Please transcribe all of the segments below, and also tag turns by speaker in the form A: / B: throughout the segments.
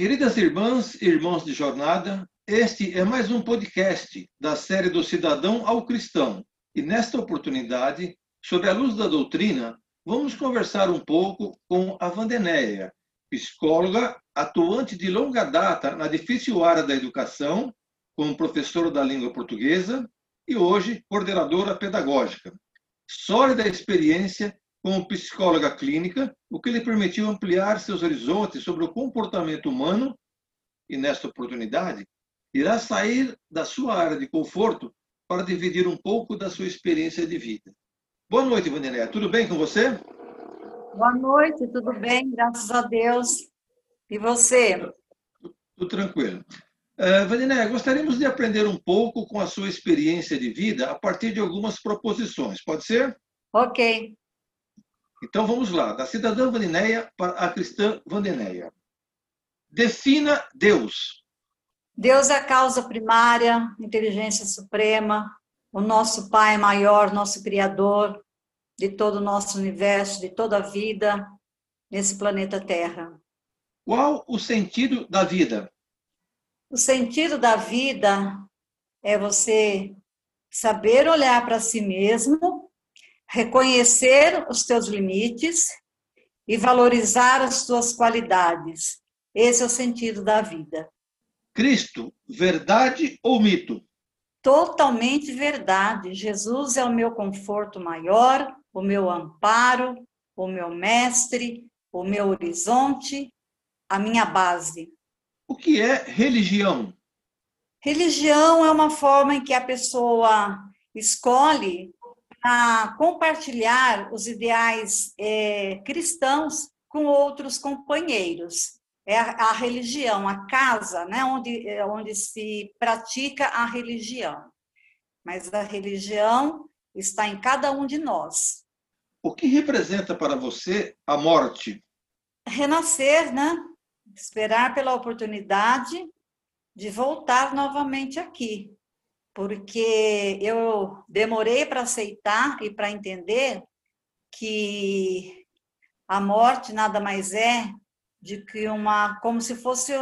A: Queridas irmãs e irmãos de jornada, este é mais um podcast da série do Cidadão ao Cristão. E nesta oportunidade, sobre a luz da doutrina, vamos conversar um pouco com a Vandenéia, psicóloga atuante de longa data na difícil área da educação, como professora da língua portuguesa e hoje coordenadora pedagógica. Sólida experiência como psicóloga clínica, o que lhe permitiu ampliar seus horizontes sobre o comportamento humano e, nesta oportunidade, irá sair da sua área de conforto para dividir um pouco da sua experiência de vida. Boa noite, Vanderlei. Tudo bem com você?
B: Boa noite, tudo bem, graças a Deus. E você?
A: Tudo, tranquilo. Uh, Vanderlei, gostaríamos de aprender um pouco com a sua experiência de vida a partir de algumas proposições, pode ser?
B: Ok.
A: Então vamos lá, da cidadã Vandinéia para a cristã Vandinéia. Defina Deus.
B: Deus é a causa primária, inteligência suprema, o nosso Pai maior, nosso Criador de todo o nosso universo, de toda a vida nesse planeta Terra.
A: Qual o sentido da vida?
B: O sentido da vida é você saber olhar para si mesmo reconhecer os teus limites e valorizar as tuas qualidades. Esse é o sentido da vida.
A: Cristo, verdade ou mito?
B: Totalmente verdade. Jesus é o meu conforto maior, o meu amparo, o meu mestre, o meu horizonte, a minha base.
A: O que é religião?
B: Religião é uma forma em que a pessoa escolhe a compartilhar os ideais é, cristãos com outros companheiros. É a, a, religião, a casa, né, onde, onde se pratica a religião. Mas a religião está em cada um de nós.
A: O que representa para você a morte?
B: Renascer, né? Esperar pela oportunidade de voltar novamente aqui porque eu demorei para aceitar e para entender que a morte nada mais é de que uma como se fosse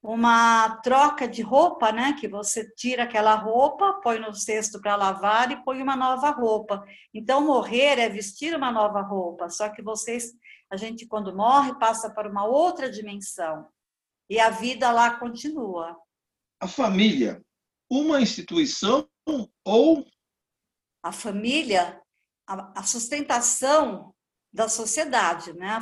B: uma troca de roupa, né? Que você tira aquela roupa, põe no cesto para lavar e põe uma nova roupa. Então morrer é vestir uma nova roupa, só que vocês a gente quando morre passa para uma outra dimensão e a vida lá continua.
A: A família uma instituição ou.
B: A família, a, sustentação da sociedade, né?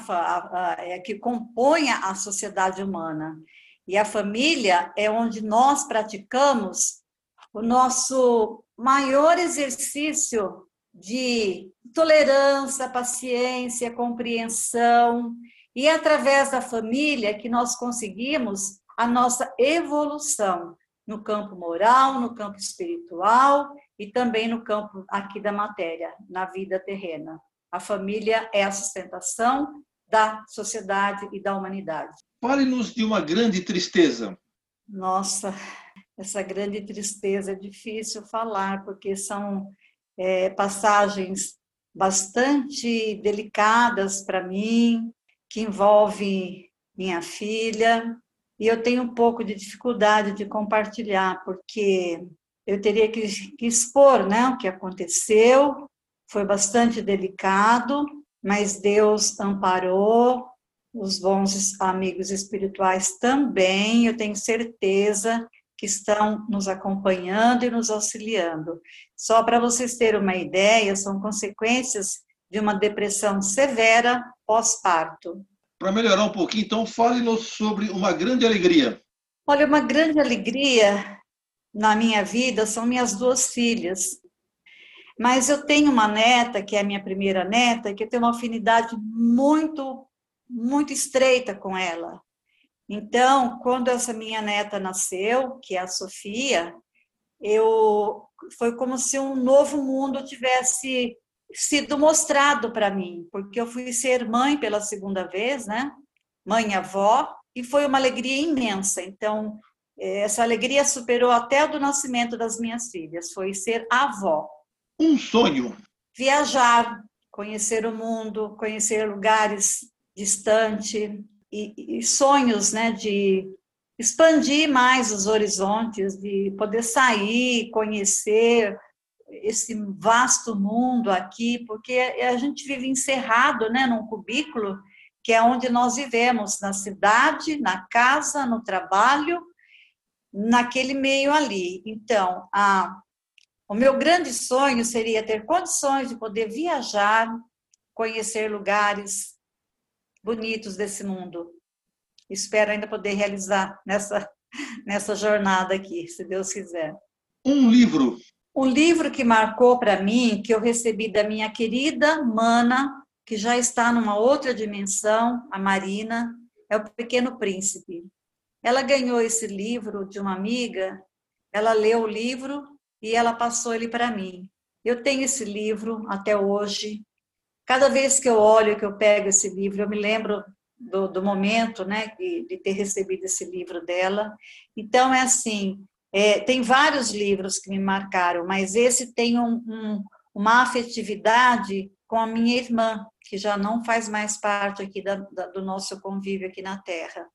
B: É que compõe a sociedade humana. E a família é onde nós praticamos o nosso maior exercício de tolerância, paciência, compreensão, e é através da família que nós conseguimos a nossa evolução no campo moral, no campo espiritual e também no campo aqui da matéria, na vida terrena. A família é a sustentação da sociedade e da humanidade.
A: Fale-nos de uma grande tristeza.
B: Nossa, essa grande tristeza é difícil falar, porque são é, passagens bastante delicadas para mim, que envolvem minha filha, e eu tenho um pouco de dificuldade de compartilhar, porque eu teria que, expor né, o que aconteceu, foi bastante delicado, mas Deus amparou, os bons amigos espirituais também, eu tenho certeza que estão nos acompanhando e nos auxiliando. Só para vocês terem uma ideia, são consequências de uma depressão severa pós-parto.
A: Para melhorar um pouquinho, então, fale-nos sobre uma grande alegria.
B: Olha, uma grande alegria na minha vida são minhas duas filhas. Mas eu tenho uma neta, que é a minha primeira neta, que eu tenho uma afinidade muito, muito estreita com ela. Então, quando essa minha neta nasceu, que é a Sofia, eu foi como se um novo mundo tivesse sido mostrado para mim, porque eu fui ser mãe pela segunda vez, né? Mãe avó, e foi uma alegria imensa. Então, eh, essa alegria superou até o do nascimento das minhas filhas, foi ser avó.
A: Um sonho.
B: Viajar, conhecer o mundo, conhecer lugares distantes e, e sonhos, né, de expandir mais os horizontes, de poder sair, conhecer esse vasto mundo aqui, porque a gente vive encerrado, né, num cubículo, que é onde nós vivemos, na cidade, na casa, no trabalho, naquele meio ali. Então, a, o meu grande sonho seria ter condições de poder viajar, conhecer lugares bonitos desse mundo. Espero ainda poder realizar nessa, nessa jornada aqui, se Deus quiser.
A: Um livro.
B: Um livro que marcou para mim, que eu recebi da minha querida Mana, que já está numa outra dimensão, a Marina, é O Pequeno Príncipe. Ela ganhou esse livro de uma amiga, ela leu o livro e ela passou ele para mim. Eu tenho esse livro até hoje. Cada vez que eu olho, que eu pego esse livro, eu me lembro do, do momento, né, de, de, ter recebido esse livro dela. Então é assim, é, tem vários livros que me marcaram, mas esse tem um, um, uma afetividade com a minha irmã, que já não faz mais parte aqui da, da, do nosso convívio aqui na Terra,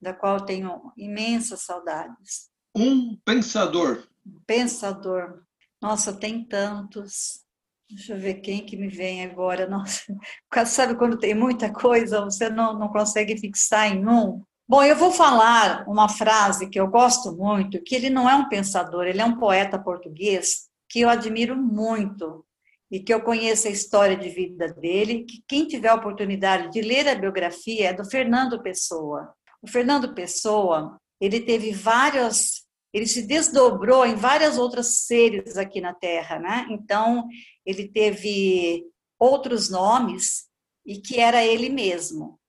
B: da qual tenho imensas saudades.
A: Um pensador.
B: Pensador. Nossa, tem tantos. Deixa eu ver quem que me vem agora. Nossa, sabe quando tem muita coisa, você não, não consegue fixar em um? Bom, eu vou falar uma frase que eu gosto muito, que ele não é um pensador, ele é um poeta português que eu admiro muito e que eu conheço a história de vida dele, que quem tiver a oportunidade de ler a biografia é do Fernando Pessoa. O Fernando Pessoa, ele teve várias, ele se desdobrou em várias outras seres aqui na Terra, né? Então, ele teve outros nomes e que era ele mesmo.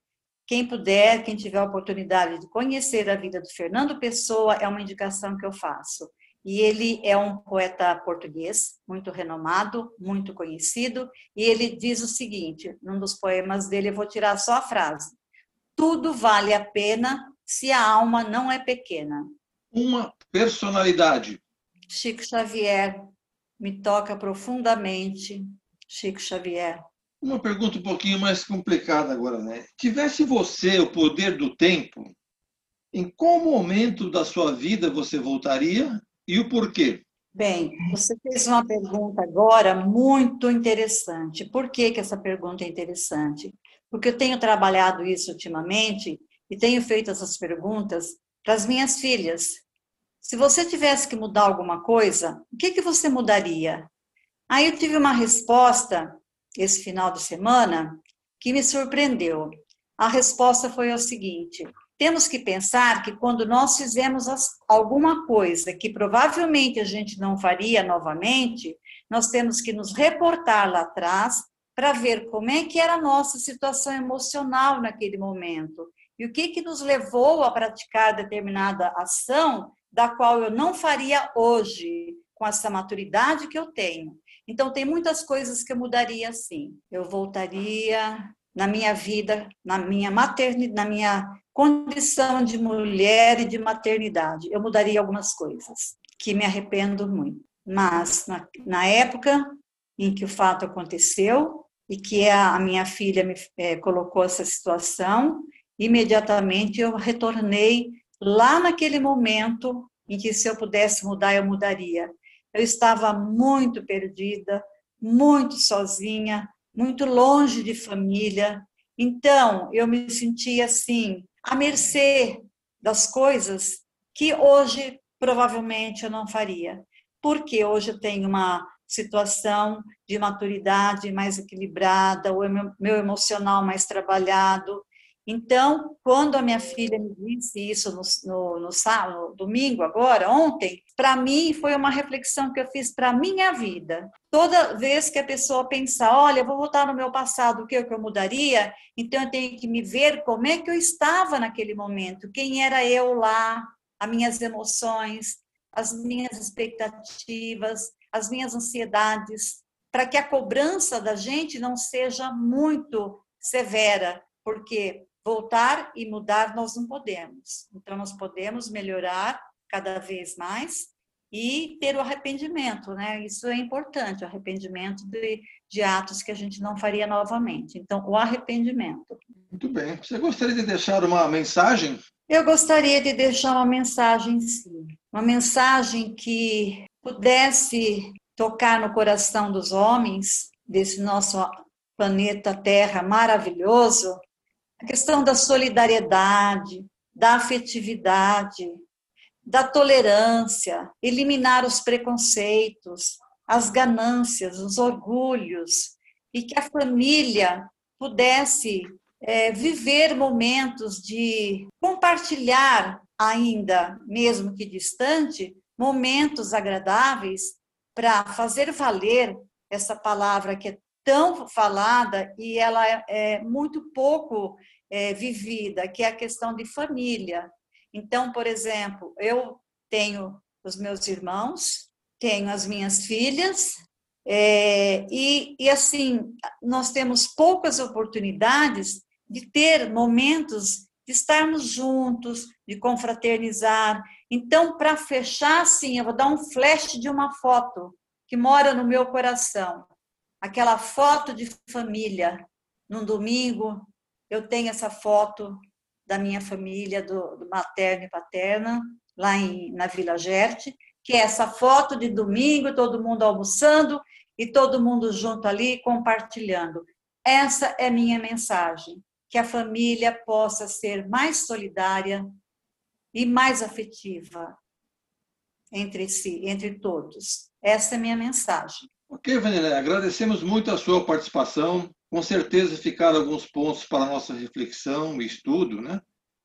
B: Quem puder, quem tiver a oportunidade de conhecer a vida do Fernando Pessoa, é uma indicação que eu faço. E ele é um poeta português, muito renomado, muito conhecido, e ele diz o seguinte, num dos poemas dele, eu vou tirar só a frase: Tudo vale a pena se a alma não é pequena.
A: Uma personalidade.
B: Chico Xavier me toca profundamente, Chico Xavier.
A: Uma pergunta um pouquinho mais complicada agora, né? Tivesse você o poder do tempo, em qual momento da sua vida você voltaria e o porquê?
B: Bem, você fez uma pergunta agora muito interessante. Por que, que essa pergunta é interessante? Porque eu tenho trabalhado isso ultimamente e tenho feito essas perguntas para as minhas filhas. Se você tivesse que mudar alguma coisa, o que, que você mudaria? Aí eu tive uma resposta esse final de semana que me surpreendeu. A resposta foi o seguinte: temos que pensar que quando nós fizemos alguma coisa que provavelmente a gente não faria novamente, nós temos que nos reportar lá atrás para ver como é que era a nossa situação emocional naquele momento e o que que nos levou a praticar determinada ação da qual eu não faria hoje com essa maturidade que eu tenho. Então tem muitas coisas que eu mudaria sim. Eu voltaria na minha vida, na minha maternidade, na minha condição de mulher e de maternidade. Eu mudaria algumas coisas que me arrependo muito. Mas na, na época em que o fato aconteceu e que a, minha filha me é, colocou essa situação, imediatamente eu retornei lá naquele momento em que se eu pudesse mudar, eu mudaria. Eu estava muito perdida, muito sozinha, muito longe de família. Então, eu me sentia assim, à mercê das coisas que hoje provavelmente eu não faria. Porque hoje eu tenho uma situação de maturidade mais equilibrada, o meu emocional mais trabalhado. Então, quando a minha filha me disse isso no, no, no, sábado, no domingo, agora, ontem, para mim foi uma reflexão que eu fiz para a minha vida. Toda vez que a pessoa pensa, olha, vou voltar no meu passado, o que eu mudaria? Então eu tenho que me ver como é que eu estava naquele momento, quem era eu lá, as minhas emoções, as minhas expectativas, as minhas ansiedades, para que a cobrança da gente não seja muito severa, porque voltar e mudar nós não podemos. Então nós podemos melhorar cada vez mais e ter o arrependimento, né? Isso é importante, o arrependimento de, de atos que a gente não faria novamente. Então, o arrependimento.
A: Muito bem. Você gostaria de deixar uma mensagem
B: Eu gostaria de deixar uma mensagem, sim. Uma mensagem que pudesse tocar no coração dos homens, desse nosso planeta Terra maravilhoso, a questão da solidariedade, da afetividade, da tolerância, eliminar os preconceitos, as ganâncias, os orgulhos, e que a família pudesse é, viver momentos de compartilhar, ainda, mesmo que distante, momentos agradáveis para fazer valer essa palavra que é tão falada e ela é, é muito pouco é, vivida, que é a questão de família. Então, por exemplo, eu tenho os meus irmãos, tenho as minhas filhas, é, e, e assim, nós temos poucas oportunidades de ter momentos de estarmos juntos, de confraternizar. Então, para fechar, sim, eu vou dar um flash de uma foto que mora no meu coração. Aquela foto de família. Num domingo, eu tenho essa foto da minha família, do, do materno e paterna, lá em, na Vila Gerte, que é essa foto de domingo, todo mundo almoçando e todo mundo junto ali compartilhando. Essa é minha mensagem que a família possa ser mais solidária e mais afetiva entre si, entre todos. Essa é minha mensagem.
A: Ok, Vanilla, agradecemos muito a sua participação. Com certeza ficaram alguns pontos para nossa reflexão e estudo, né?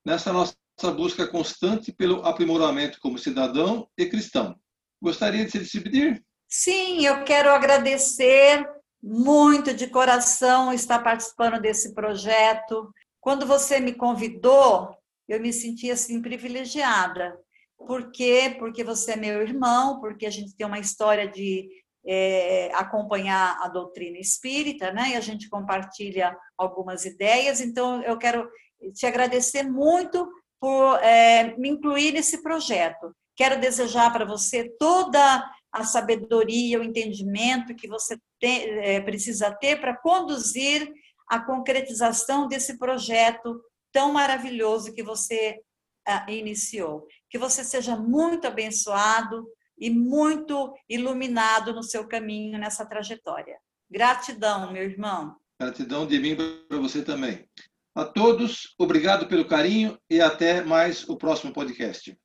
A: Nessa nossa busca constante pelo aprimoramento como cidadão e cristão. Gostaria de se despedir?
B: Sim, eu quero agradecer muito de coração estar participando desse projeto. Quando você me convidou, eu me senti assim privilegiada. Por quê? Porque você é meu irmão, porque a gente tem uma história de é, acompanhar a doutrina espírita, né? E a gente compartilha algumas ideias. Então, eu quero te agradecer muito por é, me incluir nesse projeto. Quero desejar para você toda a sabedoria, o entendimento que você tem, é, precisa ter para conduzir a concretização desse projeto tão maravilhoso que você ah, iniciou. Que você seja muito abençoado e muito iluminado no seu caminho nessa trajetória. Gratidão, meu irmão.
A: Gratidão de mim para você também. A todos, obrigado pelo carinho e até mais o próximo podcast.